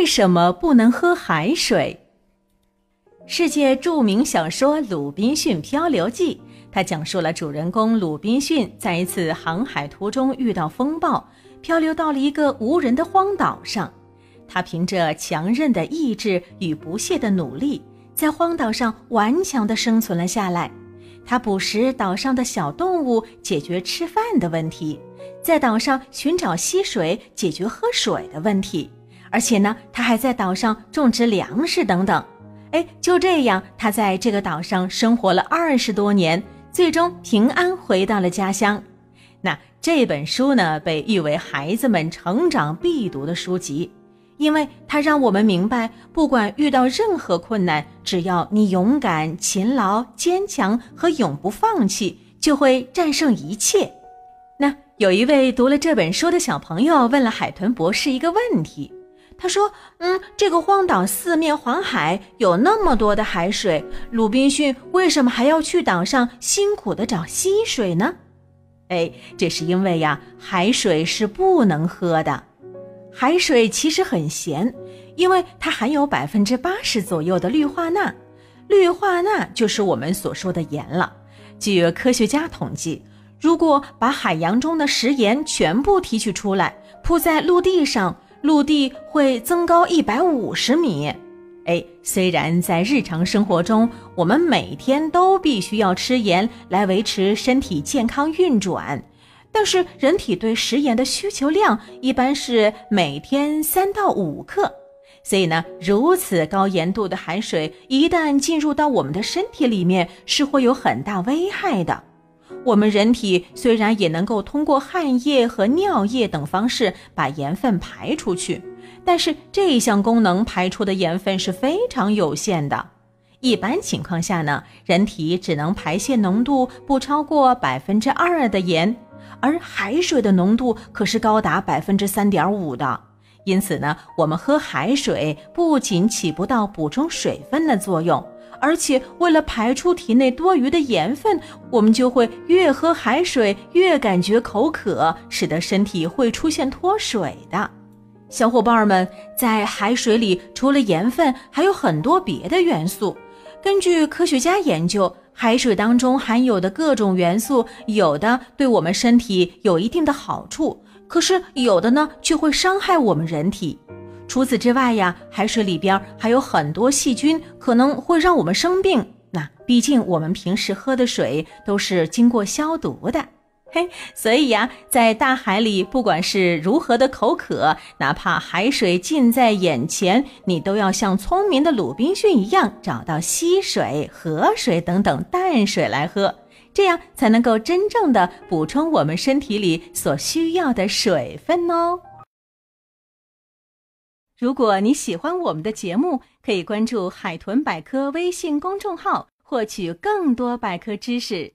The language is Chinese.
为什么不能喝海水？世界著名小说《鲁滨逊漂流记》，它讲述了主人公鲁滨逊在一次航海途中遇到风暴，漂流到了一个无人的荒岛上。他凭着强韧的意志与不懈的努力，在荒岛上顽强地生存了下来。他捕食岛上的小动物，解决吃饭的问题；在岛上寻找溪水，解决喝水的问题。而且呢，他还在岛上种植粮食等等。哎，就这样，他在这个岛上生活了二十多年，最终平安回到了家乡。那这本书呢，被誉为孩子们成长必读的书籍。因为它让我们明白，不管遇到任何困难，只要你勇敢、勤劳、坚强和永不放弃，就会战胜一切。那有一位读了这本书的小朋友问了海豚博士一个问题，他说：“嗯，这个荒岛四面环海，有那么多的海水，鲁滨逊为什么还要去岛上辛苦地找溪水呢？”哎，这是因为呀，海水是不能喝的。海水其实很咸，因为它含有百分之八十左右的氯化钠，氯化钠就是我们所说的盐了。据科学家统计，如果把海洋中的食盐全部提取出来，铺在陆地上，陆地会增高一百五十米。哎，虽然在日常生活中，我们每天都必须要吃盐来维持身体健康运转。但是人体对食盐的需求量一般是每天三到五克，所以呢，如此高盐度的海水一旦进入到我们的身体里面，是会有很大危害的。我们人体虽然也能够通过汗液和尿液等方式把盐分排出去，但是这一项功能排出的盐分是非常有限的。一般情况下呢，人体只能排泄浓度不超过百分之二的盐。而海水的浓度可是高达百分之三点五的，因此呢，我们喝海水不仅起不到补充水分的作用，而且为了排出体内多余的盐分，我们就会越喝海水越感觉口渴，使得身体会出现脱水的。小伙伴们，在海水里除了盐分，还有很多别的元素。根据科学家研究。海水当中含有的各种元素，有的对我们身体有一定的好处，可是有的呢却会伤害我们人体。除此之外呀，海水里边还有很多细菌，可能会让我们生病。那毕竟我们平时喝的水都是经过消毒的。嘿，所以呀，在大海里，不管是如何的口渴，哪怕海水近在眼前，你都要像聪明的鲁滨逊一样，找到溪水、河水等等淡水来喝，这样才能够真正的补充我们身体里所需要的水分哦。如果你喜欢我们的节目，可以关注“海豚百科”微信公众号，获取更多百科知识。